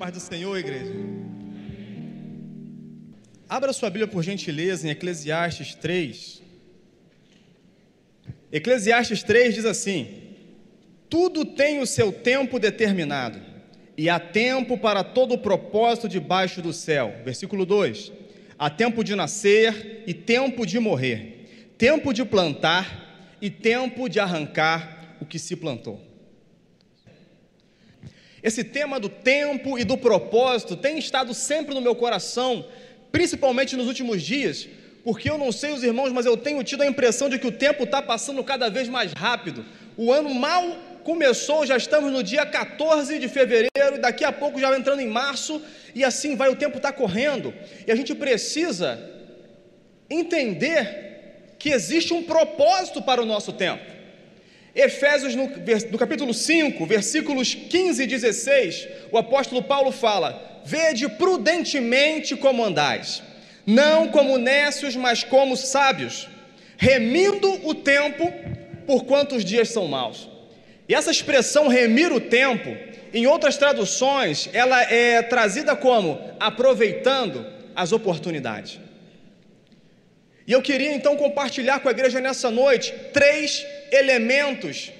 paz do Senhor, igreja. Abra sua Bíblia por gentileza em Eclesiastes 3. Eclesiastes 3 diz assim: Tudo tem o seu tempo determinado, e há tempo para todo o propósito debaixo do céu. Versículo 2: Há tempo de nascer e tempo de morrer, tempo de plantar e tempo de arrancar o que se plantou. Esse tema do tempo e do propósito tem estado sempre no meu coração, principalmente nos últimos dias, porque eu não sei os irmãos, mas eu tenho tido a impressão de que o tempo está passando cada vez mais rápido. O ano mal começou, já estamos no dia 14 de fevereiro, e daqui a pouco já entrando em março, e assim vai, o tempo está correndo, e a gente precisa entender que existe um propósito para o nosso tempo. Efésios, no, no, capítulo 5, versículos 15 e 16, o apóstolo Paulo fala: Vede prudentemente como andais, não como nécios, mas como sábios, remindo o tempo, por quantos dias são maus. E essa expressão remir o tempo, em outras traduções, ela é trazida como aproveitando as oportunidades. E eu queria então compartilhar com a igreja nessa noite três elementos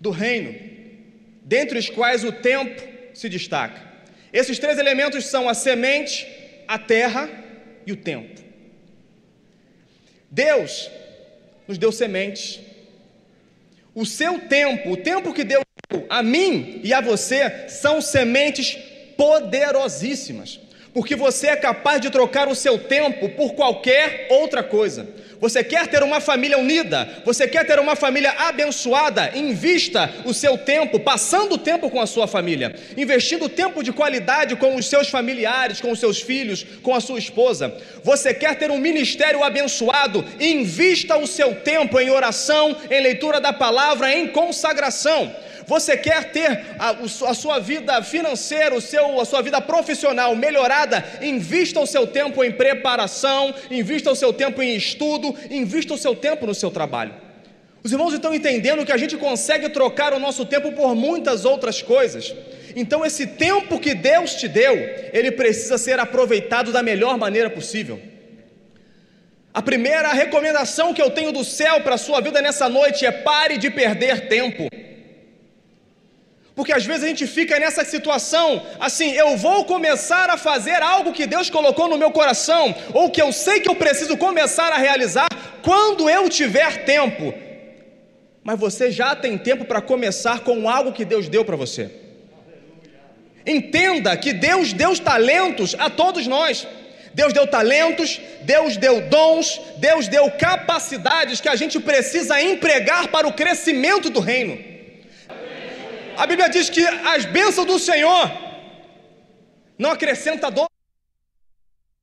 do reino, dentre os quais o tempo se destaca. Esses três elementos são a semente, a terra e o tempo. Deus nos deu sementes. O seu tempo, o tempo que Deus deu a mim e a você, são sementes poderosíssimas porque você é capaz de trocar o seu tempo por qualquer outra coisa. Você quer ter uma família unida, você quer ter uma família abençoada, invista o seu tempo, passando o tempo com a sua família, investindo tempo de qualidade com os seus familiares, com os seus filhos, com a sua esposa. Você quer ter um ministério abençoado, invista o seu tempo em oração, em leitura da palavra, em consagração. Você quer ter a, a sua vida financeira, o seu, a sua vida profissional melhorada? Invista o seu tempo em preparação, invista o seu tempo em estudo, invista o seu tempo no seu trabalho. Os irmãos estão entendendo que a gente consegue trocar o nosso tempo por muitas outras coisas. Então, esse tempo que Deus te deu, ele precisa ser aproveitado da melhor maneira possível. A primeira recomendação que eu tenho do céu para a sua vida nessa noite é pare de perder tempo. Porque às vezes a gente fica nessa situação, assim, eu vou começar a fazer algo que Deus colocou no meu coração, ou que eu sei que eu preciso começar a realizar quando eu tiver tempo. Mas você já tem tempo para começar com algo que Deus deu para você. Entenda que Deus deu talentos a todos nós. Deus deu talentos, Deus deu dons, Deus deu capacidades que a gente precisa empregar para o crescimento do reino. A Bíblia diz que as bênçãos do Senhor não acrescenta dor.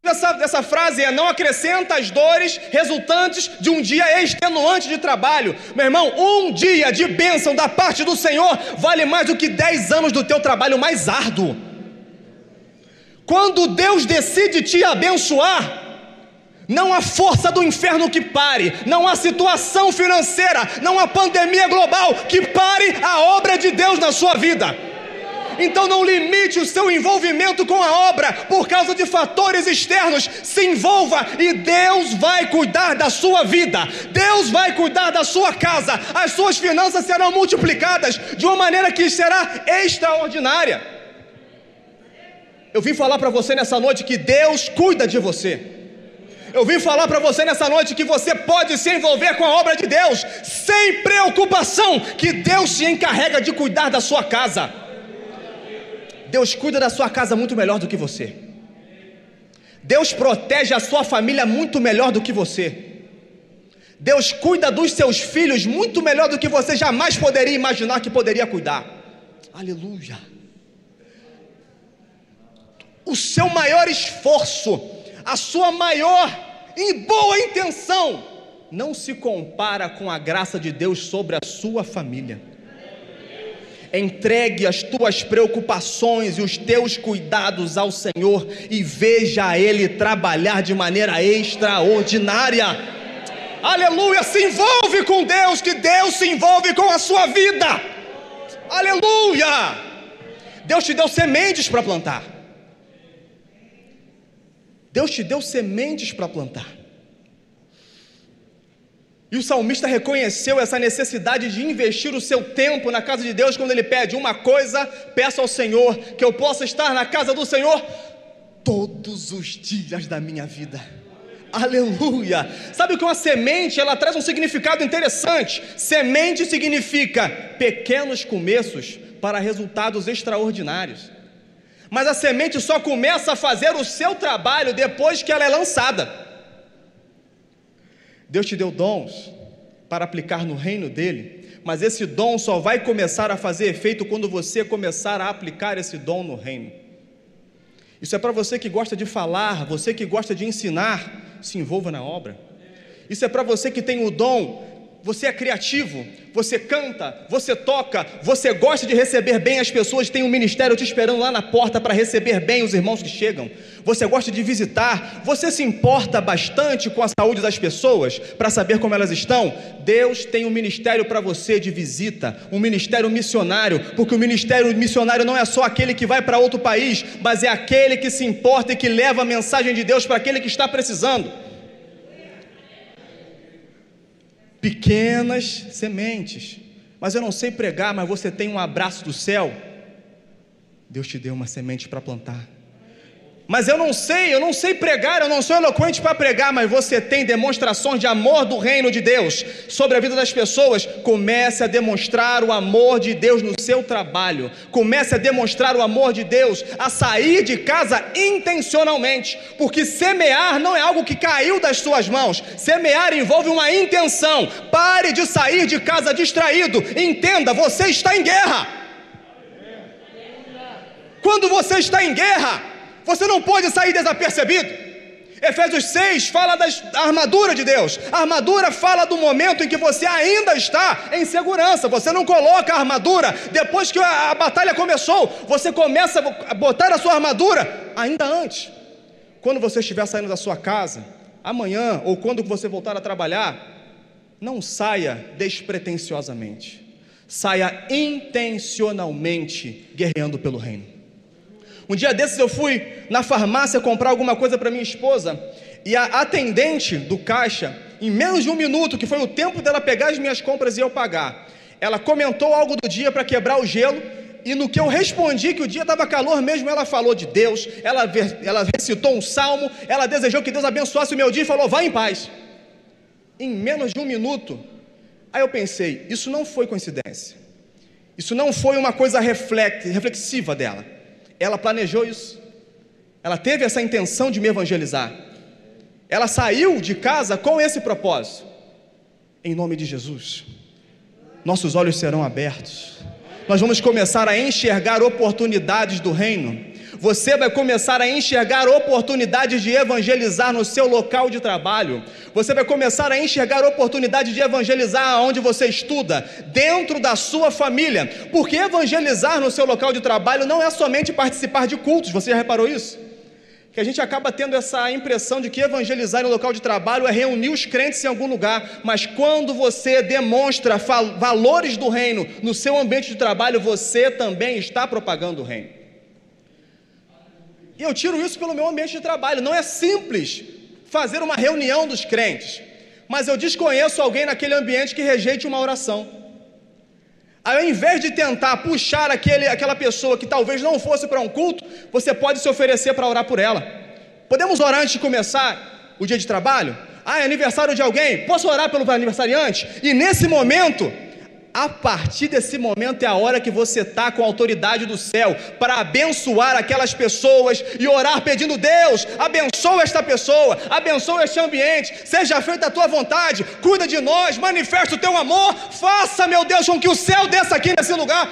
Essa, essa frase é: não acrescenta as dores resultantes de um dia extenuante de trabalho. Meu irmão, um dia de bênção da parte do Senhor vale mais do que dez anos do teu trabalho mais árduo. Quando Deus decide te abençoar, não há força do inferno que pare, não há situação financeira, não há pandemia global que pare a obra de Deus na sua vida. Então não limite o seu envolvimento com a obra por causa de fatores externos. Se envolva e Deus vai cuidar da sua vida. Deus vai cuidar da sua casa. As suas finanças serão multiplicadas de uma maneira que será extraordinária. Eu vim falar para você nessa noite que Deus cuida de você. Eu vim falar para você nessa noite que você pode se envolver com a obra de Deus, sem preocupação, que Deus se encarrega de cuidar da sua casa. Deus cuida da sua casa muito melhor do que você. Deus protege a sua família muito melhor do que você. Deus cuida dos seus filhos muito melhor do que você jamais poderia imaginar que poderia cuidar. Aleluia. O seu maior esforço, a sua maior em boa intenção, não se compara com a graça de Deus sobre a sua família. Entregue as tuas preocupações e os teus cuidados ao Senhor e veja Ele trabalhar de maneira extraordinária. Aleluia! Se envolve com Deus, que Deus se envolve com a sua vida. Aleluia! Deus te deu sementes para plantar. Deus te deu sementes para plantar. E o salmista reconheceu essa necessidade de investir o seu tempo na casa de Deus quando ele pede uma coisa, peço ao Senhor que eu possa estar na casa do Senhor todos os dias da minha vida. Aleluia! Sabe o que uma semente, ela traz um significado interessante. Semente significa pequenos começos para resultados extraordinários. Mas a semente só começa a fazer o seu trabalho depois que ela é lançada. Deus te deu dons para aplicar no reino dele, mas esse dom só vai começar a fazer efeito quando você começar a aplicar esse dom no reino. Isso é para você que gosta de falar, você que gosta de ensinar, se envolva na obra. Isso é para você que tem o dom você é criativo, você canta, você toca, você gosta de receber bem as pessoas, tem um ministério te esperando lá na porta para receber bem os irmãos que chegam. Você gosta de visitar, você se importa bastante com a saúde das pessoas para saber como elas estão. Deus tem um ministério para você de visita, um ministério missionário, porque o ministério missionário não é só aquele que vai para outro país, mas é aquele que se importa e que leva a mensagem de Deus para aquele que está precisando. Pequenas sementes. Mas eu não sei pregar, mas você tem um abraço do céu. Deus te deu uma semente para plantar. Mas eu não sei, eu não sei pregar, eu não sou eloquente para pregar, mas você tem demonstrações de amor do reino de Deus sobre a vida das pessoas. Comece a demonstrar o amor de Deus no seu trabalho. Comece a demonstrar o amor de Deus a sair de casa intencionalmente, porque semear não é algo que caiu das suas mãos. Semear envolve uma intenção. Pare de sair de casa distraído. Entenda, você está em guerra. Quando você está em guerra, você não pode sair desapercebido. Efésios 6 fala da armadura de Deus. A armadura fala do momento em que você ainda está em segurança. Você não coloca a armadura depois que a, batalha começou. Você começa a botar a sua armadura ainda antes. Quando você estiver saindo da sua casa, amanhã ou quando você voltar a trabalhar, não saia despretensiosamente. Saia intencionalmente guerreando pelo reino. Um dia desses eu fui na farmácia comprar alguma coisa para minha esposa e a atendente do caixa, em menos de um minuto, que foi o tempo dela pegar as minhas compras e eu pagar, ela comentou algo do dia para quebrar o gelo e no que eu respondi que o dia estava calor mesmo, ela falou de Deus, ela, ela recitou um salmo, ela desejou que Deus abençoasse o meu dia e falou: vá em paz. Em menos de um minuto, aí eu pensei: isso não foi coincidência, isso não foi uma coisa reflexiva dela ela planejou isso. Ela teve essa intenção de me evangelizar. Ela saiu de casa com esse propósito. Em nome de Jesus, nossos olhos serão abertos. Nós vamos começar a enxergar oportunidades do reino você vai começar a enxergar oportunidades de evangelizar no seu local de trabalho. Você vai começar a enxergar oportunidades de evangelizar onde você estuda, dentro da sua família. Porque evangelizar no seu local de trabalho não é somente participar de cultos. Você já reparou isso? que a gente acaba tendo essa impressão de que evangelizar no local de trabalho é reunir os crentes em algum lugar, mas quando você demonstra valores do reino no seu ambiente de trabalho, você também está propagando o reino. E eu tiro isso pelo meu ambiente de trabalho. Não é simples fazer uma reunião dos crentes, mas eu desconheço alguém naquele ambiente que rejeite uma oração. Ao invés de tentar puxar aquele, aquela pessoa que talvez não fosse para um culto, você pode se oferecer para orar por ela. Podemos orar antes de começar o dia de trabalho? Ah, é aniversário de alguém? Posso orar pelo aniversariante? E nesse momento, a partir desse momento é a hora que você está com a autoridade do céu para abençoar aquelas pessoas e orar pedindo: Deus, abençoa esta pessoa, abençoa este ambiente, seja feita a tua vontade, cuida de nós, manifesta o teu amor, faça, meu Deus, com que o céu desça aqui nesse lugar.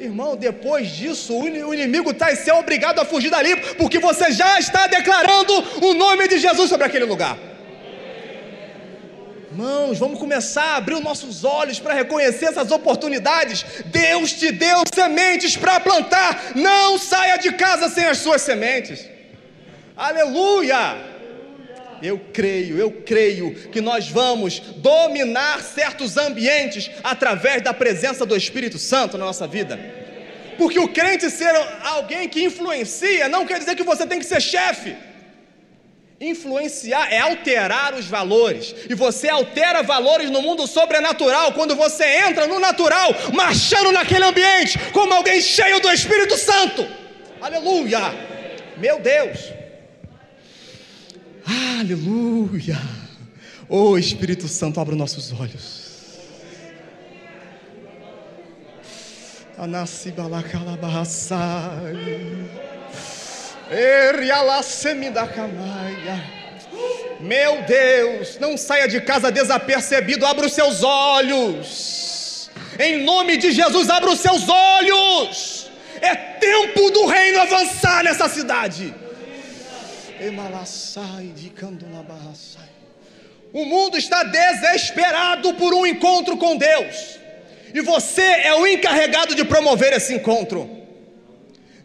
Irmão, depois disso, o inimigo está e ser obrigado a fugir dali, porque você já está declarando o nome de Jesus sobre aquele lugar. Irmãos, vamos começar a abrir os nossos olhos para reconhecer essas oportunidades. Deus te deu sementes para plantar. Não saia de casa sem as suas sementes. Aleluia! Eu creio, eu creio que nós vamos dominar certos ambientes através da presença do Espírito Santo na nossa vida. Porque o crente ser alguém que influencia não quer dizer que você tem que ser chefe. Influenciar é alterar os valores. E você altera valores no mundo sobrenatural quando você entra no natural, marchando naquele ambiente, como alguém cheio do Espírito Santo. Aleluia! Meu Deus! Aleluia! Oh Espírito Santo, abra os nossos olhos. Anasibalakalabahasai. Meu Deus, não saia de casa desapercebido, abra os seus olhos. Em nome de Jesus, abra os seus olhos. É tempo do reino avançar nessa cidade. O mundo está desesperado por um encontro com Deus. E você é o encarregado de promover esse encontro.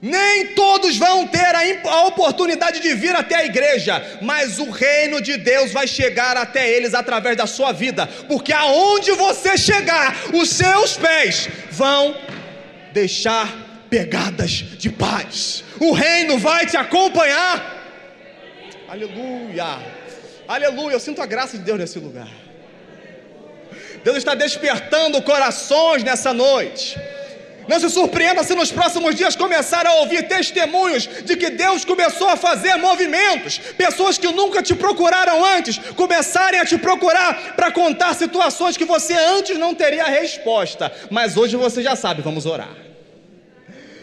Nem todos vão ter a, oportunidade de vir até a igreja, mas o reino de Deus vai chegar até eles através da sua vida, porque aonde você chegar, os seus pés vão deixar pegadas de paz. O reino vai te acompanhar. Aleluia. Aleluia. Eu sinto a graça de Deus nesse lugar. Deus está despertando corações nessa noite. Não se surpreenda se nos próximos dias começar a ouvir testemunhos de que Deus começou a fazer movimentos. Pessoas que nunca te procuraram antes começarem a te procurar para contar situações que você antes não teria resposta. Mas hoje você já sabe, vamos orar.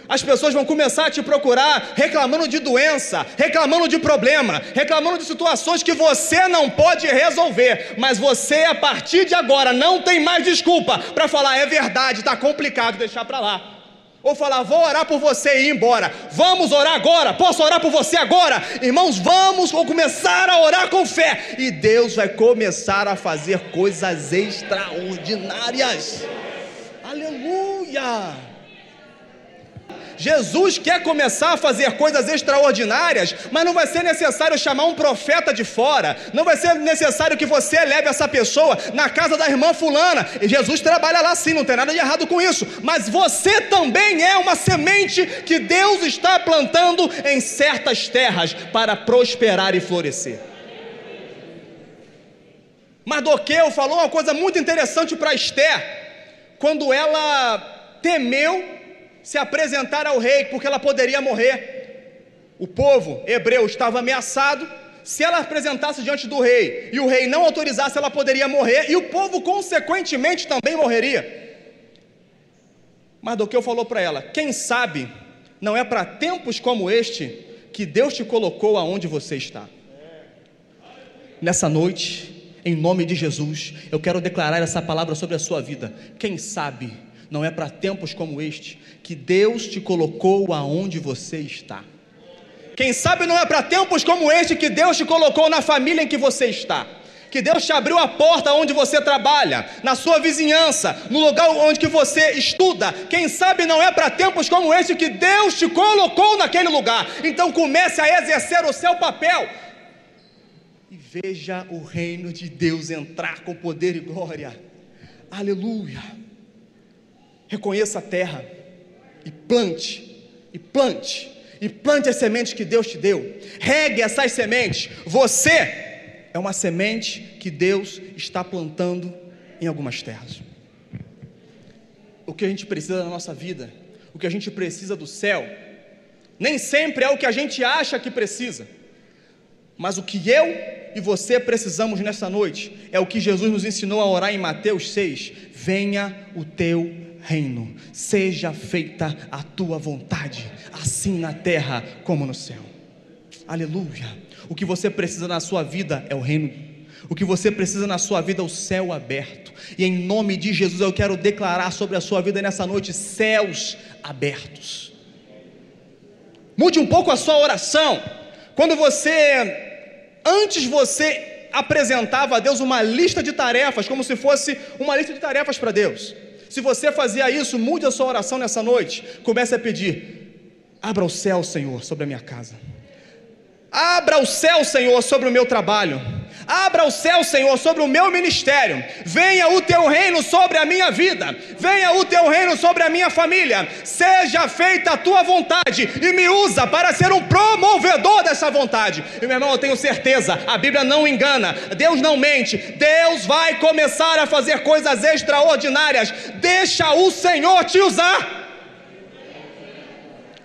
As pessoas vão começar a te procurar reclamando de doença, reclamando de problema, reclamando de situações que você não pode resolver. Mas você, a partir de agora, não tem mais desculpa para falar: é verdade, está complicado, deixar para lá. Ou falar, vou orar por você e ir embora. Vamos orar agora. Posso orar por você agora? Irmãos, vamos começar a orar com fé. E Deus vai começar a fazer coisas extraordinárias. Aleluia! Jesus quer começar a fazer coisas extraordinárias, mas não vai ser necessário chamar um profeta de fora, não vai ser necessário que você leve essa pessoa na casa da irmã Fulana. E Jesus trabalha lá sim, não tem nada de errado com isso, mas você também é uma semente que Deus está plantando em certas terras para prosperar e florescer. Mardoqueu falou uma coisa muito interessante para Esther, quando ela temeu se apresentar ao rei, porque ela poderia morrer. O povo hebreu estava ameaçado. Se ela apresentasse diante do rei e o rei não autorizasse, ela poderia morrer e o povo, consequentemente, também morreria. Mardoqueu falou para ela: Quem sabe não é para tempos como este que Deus te colocou aonde você está. Nessa noite, em nome de Jesus, eu quero declarar essa palavra sobre a sua vida. Quem sabe não é para tempos como este que Deus te colocou aonde você está. Quem sabe não é para tempos como este que Deus te colocou na família em que você está. Que Deus te abriu a porta onde você trabalha, na sua vizinhança, no lugar onde que você estuda. Quem sabe não é para tempos como este que Deus te colocou naquele lugar. Então comece a exercer o seu papel e veja o reino de Deus entrar com poder e glória. Aleluia. Reconheça a terra e plante, e plante, e plante as sementes que Deus te deu. Regue essas sementes. Você é uma semente que Deus está plantando em algumas terras. O que a gente precisa na nossa vida, o que a gente precisa do céu, nem sempre é o que a gente acha que precisa. Mas o que eu e você precisamos nessa noite é o que Jesus nos ensinou a orar em Mateus 6: venha o teu reino, seja feita a tua vontade, assim na terra como no céu. Aleluia. O que você precisa na sua vida é o reino. O que você precisa na sua vida é o céu aberto. E em nome de Jesus eu quero declarar sobre a sua vida nessa noite céus abertos. Mude um pouco a sua oração. Quando você antes você apresentava a Deus uma lista de tarefas, como se fosse uma lista de tarefas para Deus. Se você fazia isso, mude a sua oração nessa noite. Comece a pedir: abra o céu, Senhor, sobre a minha casa. Abra o céu, Senhor, sobre o meu trabalho. Abra o céu, Senhor, sobre o meu ministério. Venha o teu reino sobre a minha vida. Venha o teu reino sobre a minha família. Seja feita a tua vontade e me usa para ser um promovedor dessa vontade. E meu irmão, eu tenho certeza, a Bíblia não engana, Deus não mente. Deus vai começar a fazer coisas extraordinárias. Deixa o Senhor te usar.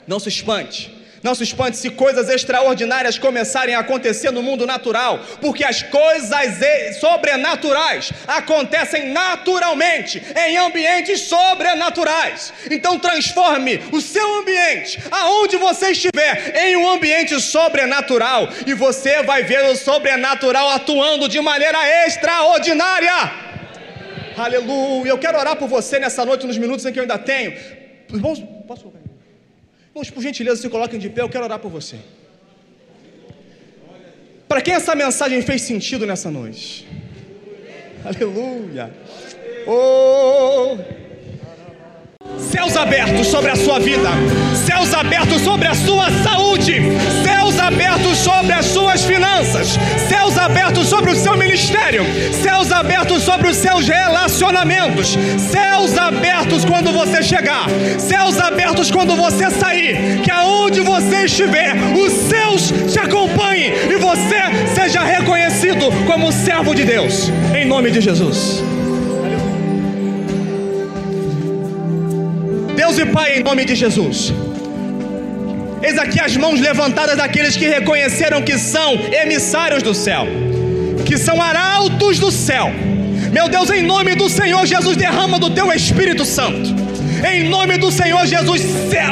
Não se espante. Não se espante se coisas extraordinárias começarem a acontecer no mundo natural, porque as coisas sobrenaturais acontecem naturalmente em ambientes sobrenaturais. Então transforme o seu ambiente, aonde você estiver, em um ambiente sobrenatural e você vai ver o sobrenatural atuando de maneira extraordinária. Aleluia. Eu quero orar por você nessa noite, nos minutos em que eu ainda tenho. Irmãos, posso? Irmãos, por gentileza, se coloquem de pé, eu quero orar por você. Para quem essa mensagem fez sentido nessa noite? Aleluia. Oh. Céus abertos sobre a sua vida, céus abertos sobre a sua saúde, céus abertos sobre as suas finanças, céus abertos sobre o seu ministério, céus abertos sobre os seus relacionamentos, céus abertos quando você chegar, céus abertos quando você sair, que aonde você estiver, os seus te acompanhem e você seja reconhecido como servo de Deus, em nome de Jesus. Deus e Pai, em nome de Jesus. Eis aqui as mãos levantadas daqueles que reconheceram que são emissários do céu, que são arautos do céu. Meu Deus, em nome do Senhor Jesus, derrama do teu Espírito Santo em nome do Senhor Jesus,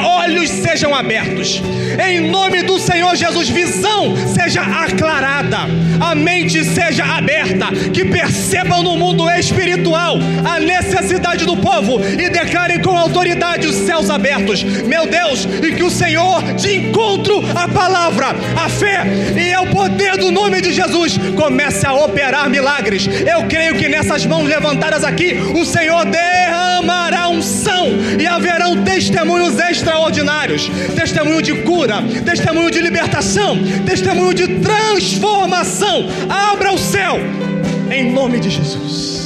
olhos sejam abertos. Em nome do Senhor Jesus, visão seja aclarada. A mente seja aberta. Que percebam no mundo espiritual a necessidade do povo e declarem com autoridade os céus abertos. Meu Deus, e que o Senhor de encontro à palavra, a fé e ao poder do nome de Jesus comece a operar milagres. Eu creio que nessas mãos levantadas aqui, o Senhor derramará unção e haverão testemunhos extraordinários testemunho de cura, testemunho de libertação, testemunho de transformação. Abra o céu, em nome de Jesus.